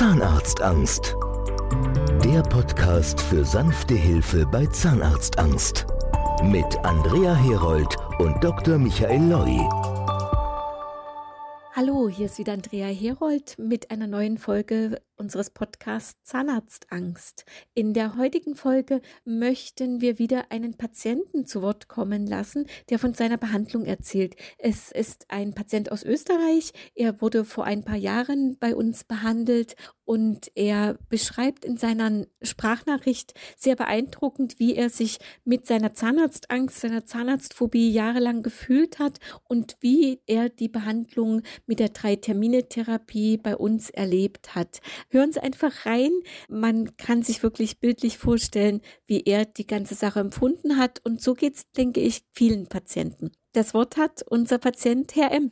Zahnarztangst. Der Podcast für sanfte Hilfe bei Zahnarztangst. Mit Andrea Herold und Dr. Michael Loi. Hallo, hier ist wieder Andrea Herold mit einer neuen Folge unseres Podcasts Zahnarztangst. In der heutigen Folge möchten wir wieder einen Patienten zu Wort kommen lassen, der von seiner Behandlung erzählt. Es ist ein Patient aus Österreich. Er wurde vor ein paar Jahren bei uns behandelt und er beschreibt in seiner Sprachnachricht sehr beeindruckend, wie er sich mit seiner Zahnarztangst, seiner Zahnarztphobie jahrelang gefühlt hat und wie er die Behandlung mit der Drei-Termine-Therapie bei uns erlebt hat. Hören Sie einfach rein. Man kann sich wirklich bildlich vorstellen, wie er die ganze Sache empfunden hat. Und so geht es, denke ich, vielen Patienten. Das Wort hat unser Patient, Herr M.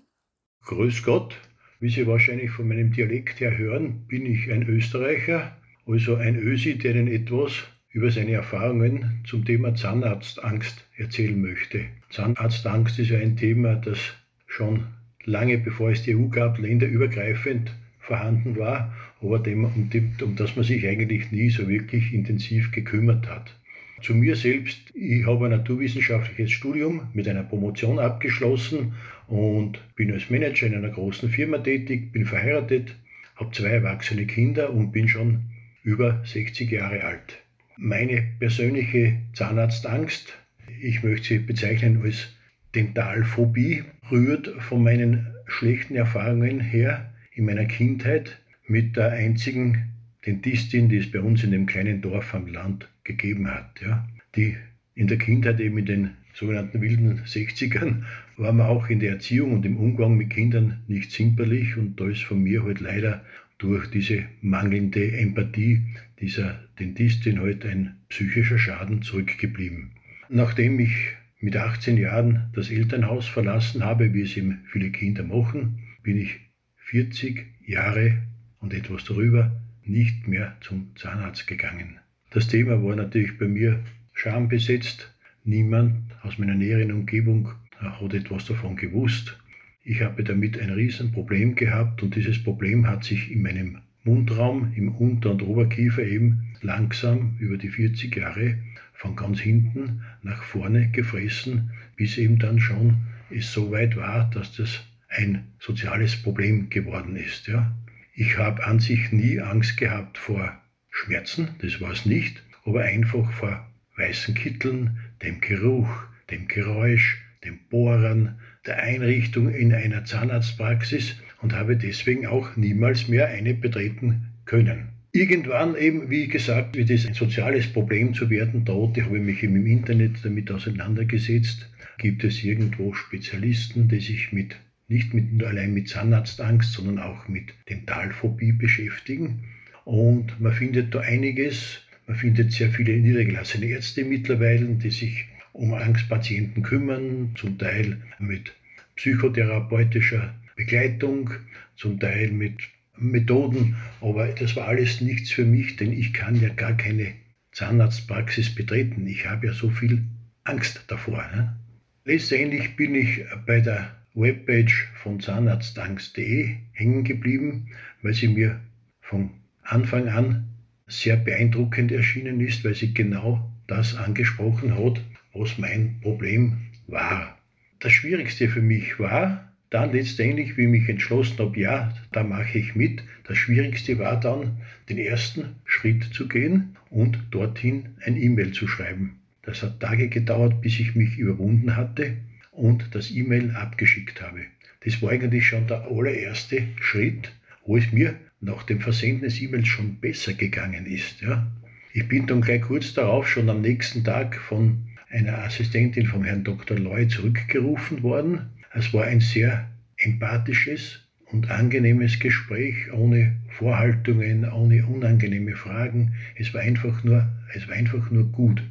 Grüß Gott. Wie Sie wahrscheinlich von meinem Dialekt her hören, bin ich ein Österreicher, also ein Ösi, der Ihnen etwas über seine Erfahrungen zum Thema Zahnarztangst erzählen möchte. Zahnarztangst ist ja ein Thema, das schon lange bevor es die EU gab, länderübergreifend vorhanden war, aber dem, um, dem, um das man sich eigentlich nie so wirklich intensiv gekümmert hat. Zu mir selbst, ich habe ein naturwissenschaftliches Studium mit einer Promotion abgeschlossen und bin als Manager in einer großen Firma tätig, bin verheiratet, habe zwei erwachsene Kinder und bin schon über 60 Jahre alt. Meine persönliche Zahnarztangst, ich möchte sie bezeichnen als Dentalphobie, rührt von meinen schlechten Erfahrungen her in meiner Kindheit mit der einzigen Dentistin, die es bei uns in dem kleinen Dorf am Land gegeben hat. Ja. Die in der Kindheit eben in den sogenannten wilden 60ern war man auch in der Erziehung und im Umgang mit Kindern nicht zimperlich und da ist von mir halt leider durch diese mangelnde Empathie dieser Dentistin halt ein psychischer Schaden zurückgeblieben. Nachdem ich mit 18 Jahren das Elternhaus verlassen habe, wie es eben viele Kinder machen, bin ich 40 Jahre und etwas darüber nicht mehr zum Zahnarzt gegangen. Das Thema war natürlich bei mir schambesetzt. Niemand aus meiner näheren Umgebung hat etwas davon gewusst. Ich habe damit ein Riesenproblem gehabt und dieses Problem hat sich in meinem Mundraum, im Unter- und Oberkiefer eben langsam über die 40 Jahre von ganz hinten nach vorne gefressen, bis eben dann schon es so weit war, dass das ein soziales Problem geworden ist. Ja. Ich habe an sich nie Angst gehabt vor Schmerzen, das war es nicht, aber einfach vor weißen Kitteln, dem Geruch, dem Geräusch, dem Bohren, der Einrichtung in einer Zahnarztpraxis und habe deswegen auch niemals mehr eine betreten können. Irgendwann eben, wie gesagt, wird es ein soziales Problem zu werden droht. Ich habe mich im Internet damit auseinandergesetzt. Gibt es irgendwo Spezialisten, die sich mit nicht mit, allein mit Zahnarztangst, sondern auch mit Dentalphobie beschäftigen. Und man findet da einiges. Man findet sehr viele niedergelassene Ärzte mittlerweile, die sich um Angstpatienten kümmern, zum Teil mit psychotherapeutischer Begleitung, zum Teil mit Methoden. Aber das war alles nichts für mich, denn ich kann ja gar keine Zahnarztpraxis betreten. Ich habe ja so viel Angst davor. Ne? Letztendlich bin ich bei der Webpage von zahnarztangst.de hängen geblieben, weil sie mir von Anfang an sehr beeindruckend erschienen ist, weil sie genau das angesprochen hat, was mein Problem war. Das Schwierigste für mich war dann letztendlich, wie ich mich entschlossen habe, ja, da mache ich mit. Das Schwierigste war dann, den ersten Schritt zu gehen und dorthin ein E-Mail zu schreiben. Das hat Tage gedauert, bis ich mich überwunden hatte und das E-Mail abgeschickt habe. Das war eigentlich schon der allererste Schritt, wo es mir nach dem Versenden des E-Mails schon besser gegangen ist. Ja. Ich bin dann gleich kurz darauf schon am nächsten Tag von einer Assistentin vom Herrn Dr. Loy zurückgerufen worden. Es war ein sehr empathisches und angenehmes Gespräch, ohne Vorhaltungen, ohne unangenehme Fragen. Es war einfach nur, es war einfach nur gut.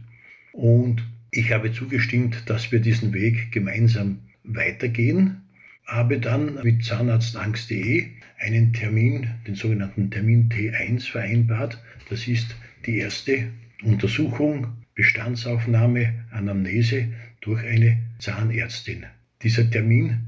Und ich habe zugestimmt, dass wir diesen Weg gemeinsam weitergehen, habe dann mit zahnarztangst.de einen Termin, den sogenannten Termin T1 vereinbart. Das ist die erste Untersuchung, Bestandsaufnahme, Anamnese durch eine Zahnärztin. Dieser Termin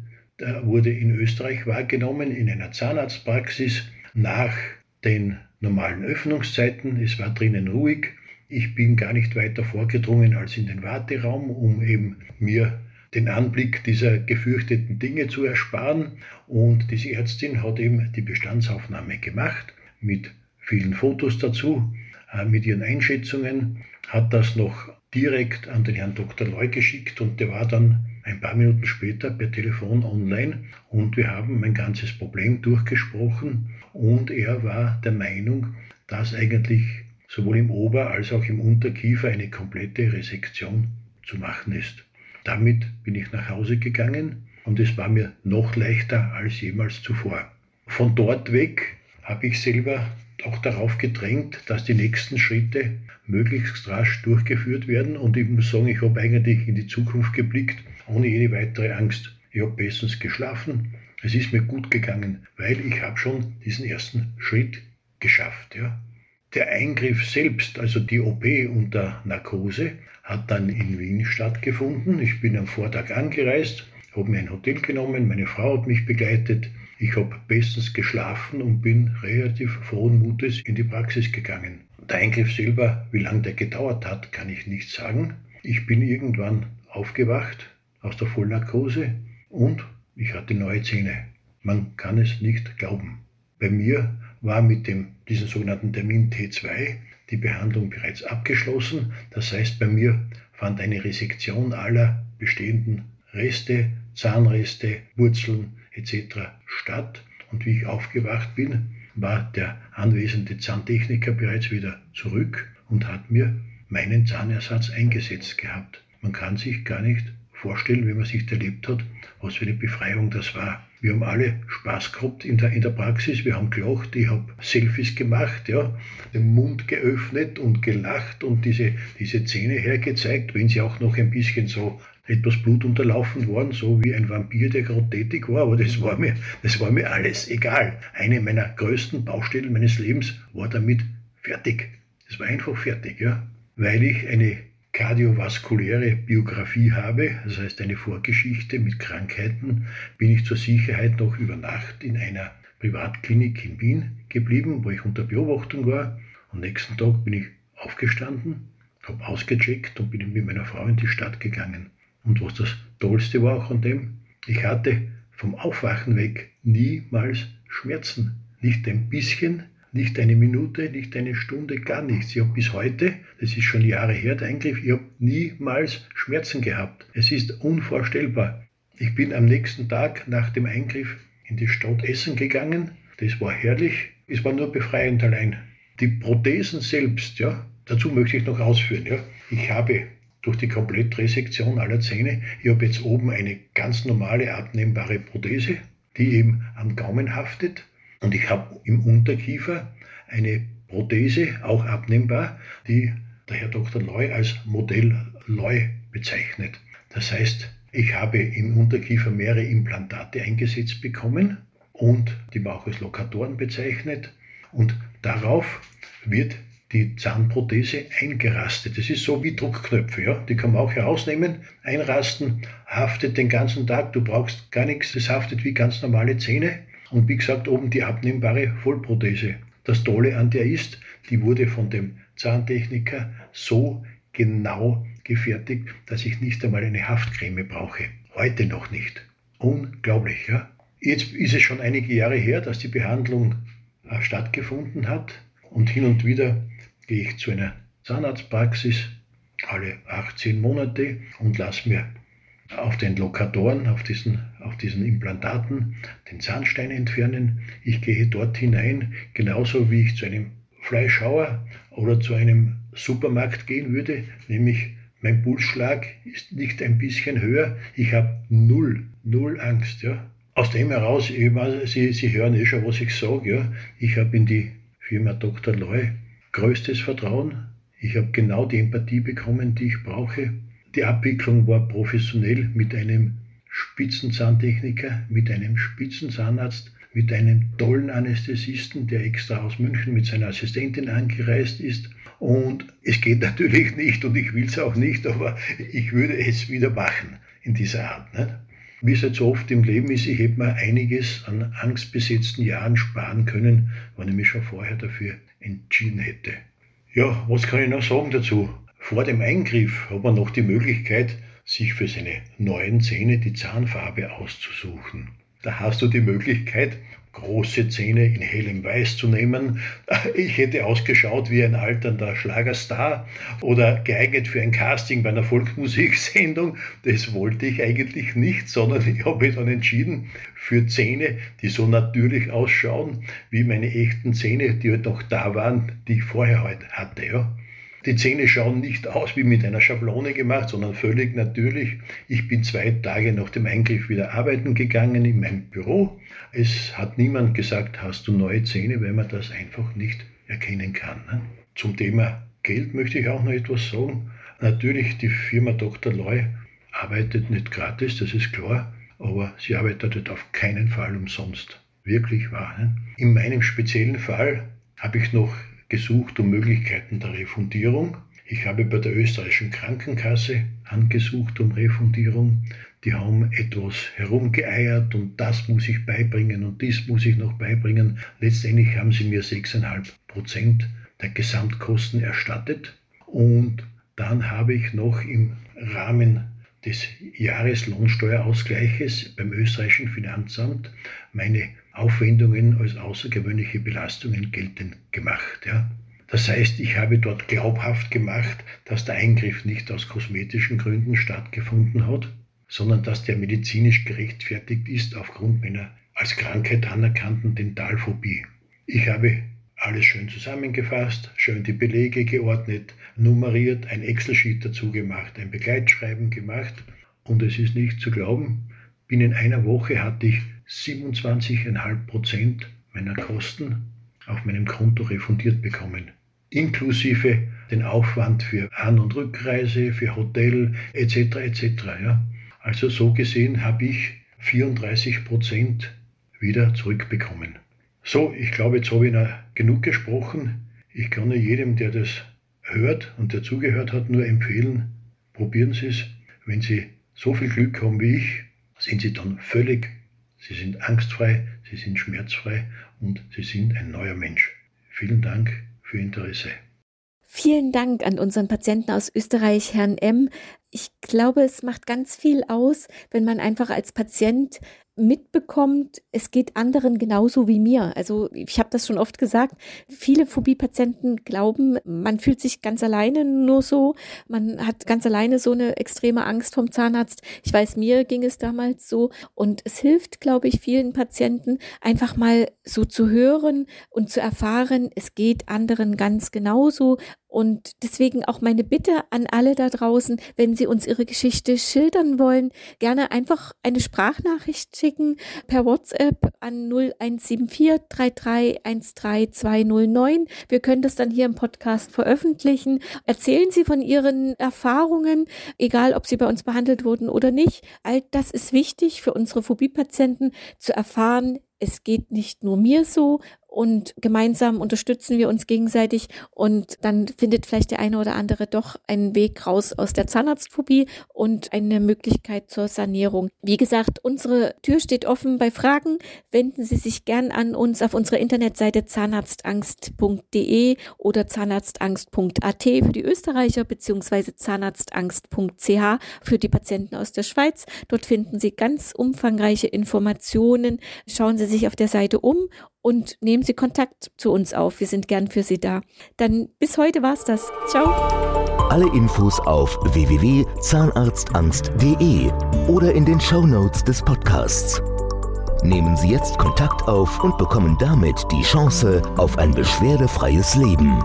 wurde in Österreich wahrgenommen in einer Zahnarztpraxis nach den normalen Öffnungszeiten. Es war drinnen ruhig. Ich bin gar nicht weiter vorgedrungen als in den Warteraum, um eben mir den Anblick dieser gefürchteten Dinge zu ersparen. Und diese Ärztin hat eben die Bestandsaufnahme gemacht mit vielen Fotos dazu, äh, mit ihren Einschätzungen, hat das noch direkt an den Herrn Dr. Loy geschickt und der war dann ein paar Minuten später per Telefon online und wir haben mein ganzes Problem durchgesprochen und er war der Meinung, dass eigentlich sowohl im Ober- als auch im Unterkiefer eine komplette Resektion zu machen ist. Damit bin ich nach Hause gegangen und es war mir noch leichter als jemals zuvor. Von dort weg habe ich selber auch darauf gedrängt, dass die nächsten Schritte möglichst rasch durchgeführt werden. Und ich muss sagen, ich habe eigentlich in die Zukunft geblickt, ohne jede weitere Angst. Ich habe bestens geschlafen. Es ist mir gut gegangen, weil ich habe schon diesen ersten Schritt geschafft. Ja. Der Eingriff selbst, also die OP unter Narkose, hat dann in Wien stattgefunden. Ich bin am Vortag angereist, habe mir ein Hotel genommen, meine Frau hat mich begleitet. Ich habe bestens geschlafen und bin relativ frohen Mutes in die Praxis gegangen. Der Eingriff selber, wie lange der gedauert hat, kann ich nicht sagen. Ich bin irgendwann aufgewacht aus der Vollnarkose und ich hatte neue Zähne. Man kann es nicht glauben. Bei mir war mit dem, diesem sogenannten Termin T2 die Behandlung bereits abgeschlossen. Das heißt, bei mir fand eine Resektion aller bestehenden Reste, Zahnreste, Wurzeln etc. statt. Und wie ich aufgewacht bin, war der anwesende Zahntechniker bereits wieder zurück und hat mir meinen Zahnersatz eingesetzt gehabt. Man kann sich gar nicht vorstellen, wenn man sich erlebt hat, was für eine Befreiung das war. Wir haben alle Spaß gehabt in der, in der Praxis, wir haben gelacht, ich habe Selfies gemacht, ja, den Mund geöffnet und gelacht und diese, diese Zähne hergezeigt, wenn sie auch noch ein bisschen so etwas blutunterlaufen waren, so wie ein Vampir, der gerade tätig war, aber das war mir, das war mir alles egal. Eine meiner größten Baustellen meines Lebens war damit fertig. Es war einfach fertig, ja. Weil ich eine kardiovaskuläre Biografie habe, das heißt eine Vorgeschichte mit Krankheiten, bin ich zur Sicherheit noch über Nacht in einer Privatklinik in Wien geblieben, wo ich unter Beobachtung war. Am nächsten Tag bin ich aufgestanden, habe ausgecheckt und bin mit meiner Frau in die Stadt gegangen. Und was das Tollste war auch an dem, ich hatte vom Aufwachen weg niemals Schmerzen. Nicht ein bisschen, nicht eine Minute, nicht eine Stunde, gar nichts. Ich habe bis heute, das ist schon Jahre her, der Eingriff, ich habe niemals Schmerzen gehabt. Es ist unvorstellbar. Ich bin am nächsten Tag nach dem Eingriff in die Stadt Essen gegangen. Das war herrlich. Es war nur befreiend allein. Die Prothesen selbst, ja, dazu möchte ich noch ausführen. Ja. Ich habe durch die Komplettresektion aller Zähne. Ich habe jetzt oben eine ganz normale abnehmbare Prothese, die eben am Gaumen haftet. Und ich habe im Unterkiefer eine Prothese, auch abnehmbar, die der Herr Dr. Loy als Modell Loy bezeichnet. Das heißt, ich habe im Unterkiefer mehrere Implantate eingesetzt bekommen und die man auch als Lokatoren bezeichnet. Und darauf wird die Zahnprothese eingerastet. Das ist so wie Druckknöpfe, ja. Die kann man auch herausnehmen, einrasten, haftet den ganzen Tag, du brauchst gar nichts, das haftet wie ganz normale Zähne. Und wie gesagt, oben die abnehmbare Vollprothese. Das Tolle an der ist, die wurde von dem Zahntechniker so genau gefertigt, dass ich nicht einmal eine Haftcreme brauche. Heute noch nicht. Unglaublich, ja. Jetzt ist es schon einige Jahre her, dass die Behandlung äh, stattgefunden hat und hin und wieder gehe ich zu einer Zahnarztpraxis alle 18 Monate und lasse mir auf den Lokatoren, auf diesen, auf diesen Implantaten den Zahnstein entfernen. Ich gehe dort hinein, genauso wie ich zu einem Fleischhauer oder zu einem Supermarkt gehen würde, nämlich mein Pulsschlag ist nicht ein bisschen höher. Ich habe null, null Angst. Ja. Aus dem heraus, Sie, Sie hören eh schon, was ich sage. Ja. Ich habe in die Firma Dr. Loy größtes Vertrauen. Ich habe genau die Empathie bekommen, die ich brauche. Die Abwicklung war professionell mit einem Spitzenzahntechniker, mit einem Spitzenzahnarzt, mit einem tollen Anästhesisten, der extra aus München mit seiner Assistentin angereist ist. Und es geht natürlich nicht und ich will es auch nicht, aber ich würde es wieder machen in dieser Art. Nicht? wie es halt so oft im Leben ist, ich hätte mir einiges an angstbesetzten Jahren sparen können, wenn ich mich schon vorher dafür entschieden hätte. Ja, was kann ich noch sagen dazu? Vor dem Eingriff hat man noch die Möglichkeit, sich für seine neuen Zähne die Zahnfarbe auszusuchen. Da hast du die Möglichkeit, große Zähne in hellem Weiß zu nehmen. Ich hätte ausgeschaut wie ein alternder Schlagerstar oder geeignet für ein Casting bei einer Volksmusiksendung. Das wollte ich eigentlich nicht, sondern ich habe mich dann entschieden für Zähne, die so natürlich ausschauen wie meine echten Zähne, die halt noch da waren, die ich vorher halt hatte. Ja. Die Zähne schauen nicht aus wie mit einer Schablone gemacht, sondern völlig natürlich. Ich bin zwei Tage nach dem Eingriff wieder arbeiten gegangen in mein Büro. Es hat niemand gesagt, hast du neue Zähne, weil man das einfach nicht erkennen kann. Ne? Zum Thema Geld möchte ich auch noch etwas sagen. Natürlich, die Firma Dr. Loy arbeitet nicht gratis, das ist klar, aber sie arbeitet auf keinen Fall umsonst. Wirklich wahr. Ne? In meinem speziellen Fall habe ich noch gesucht um Möglichkeiten der Refundierung. Ich habe bei der österreichischen Krankenkasse angesucht um Refundierung. Die haben etwas herumgeeiert und das muss ich beibringen und dies muss ich noch beibringen. Letztendlich haben sie mir 6,5 Prozent der Gesamtkosten erstattet und dann habe ich noch im Rahmen des Jahreslohnsteuerausgleiches beim österreichischen Finanzamt meine Aufwendungen als außergewöhnliche Belastungen geltend gemacht. Ja. Das heißt, ich habe dort glaubhaft gemacht, dass der Eingriff nicht aus kosmetischen Gründen stattgefunden hat, sondern dass der medizinisch gerechtfertigt ist aufgrund meiner als Krankheit anerkannten Dentalphobie. Ich habe alles schön zusammengefasst, schön die Belege geordnet, nummeriert, ein Excel-Sheet dazu gemacht, ein Begleitschreiben gemacht und es ist nicht zu glauben, binnen einer Woche hatte ich 27,5 Prozent meiner Kosten auf meinem Konto refundiert bekommen. Inklusive den Aufwand für An- und Rückreise, für Hotel etc. etc. Ja. Also so gesehen habe ich 34 Prozent wieder zurückbekommen. So, ich glaube, jetzt habe ich noch genug gesprochen. Ich kann jedem, der das hört und der zugehört hat, nur empfehlen, probieren Sie es. Wenn Sie so viel Glück haben wie ich, sind Sie dann völlig Sie sind angstfrei, sie sind schmerzfrei und sie sind ein neuer Mensch. Vielen Dank für Ihr Interesse. Vielen Dank an unseren Patienten aus Österreich, Herrn M. Ich glaube, es macht ganz viel aus, wenn man einfach als Patient mitbekommt, es geht anderen genauso wie mir. Also ich habe das schon oft gesagt, viele Phobie-Patienten glauben, man fühlt sich ganz alleine nur so, man hat ganz alleine so eine extreme Angst vom Zahnarzt. Ich weiß, mir ging es damals so und es hilft, glaube ich, vielen Patienten einfach mal so zu hören und zu erfahren, es geht anderen ganz genauso und deswegen auch meine Bitte an alle da draußen, wenn Sie uns Ihre Geschichte schildern wollen, gerne einfach eine Sprachnachricht schicken per WhatsApp an 0174 3313209. Wir können das dann hier im Podcast veröffentlichen. Erzählen Sie von Ihren Erfahrungen, egal ob Sie bei uns behandelt wurden oder nicht. All das ist wichtig für unsere Phobie-Patienten zu erfahren, es geht nicht nur mir so und gemeinsam unterstützen wir uns gegenseitig und dann findet vielleicht der eine oder andere doch einen Weg raus aus der Zahnarztphobie und eine Möglichkeit zur Sanierung. Wie gesagt, unsere Tür steht offen bei Fragen. Wenden Sie sich gern an uns auf unserer Internetseite zahnarztangst.de oder zahnarztangst.at für die Österreicher beziehungsweise zahnarztangst.ch für die Patienten aus der Schweiz. Dort finden Sie ganz umfangreiche Informationen. Schauen Sie sich auf der Seite um und nehmen Sie Kontakt zu uns auf. Wir sind gern für Sie da. Dann bis heute war's das. Ciao. Alle Infos auf www.zahnarztangst.de oder in den Show Notes des Podcasts. Nehmen Sie jetzt Kontakt auf und bekommen damit die Chance auf ein beschwerdefreies Leben.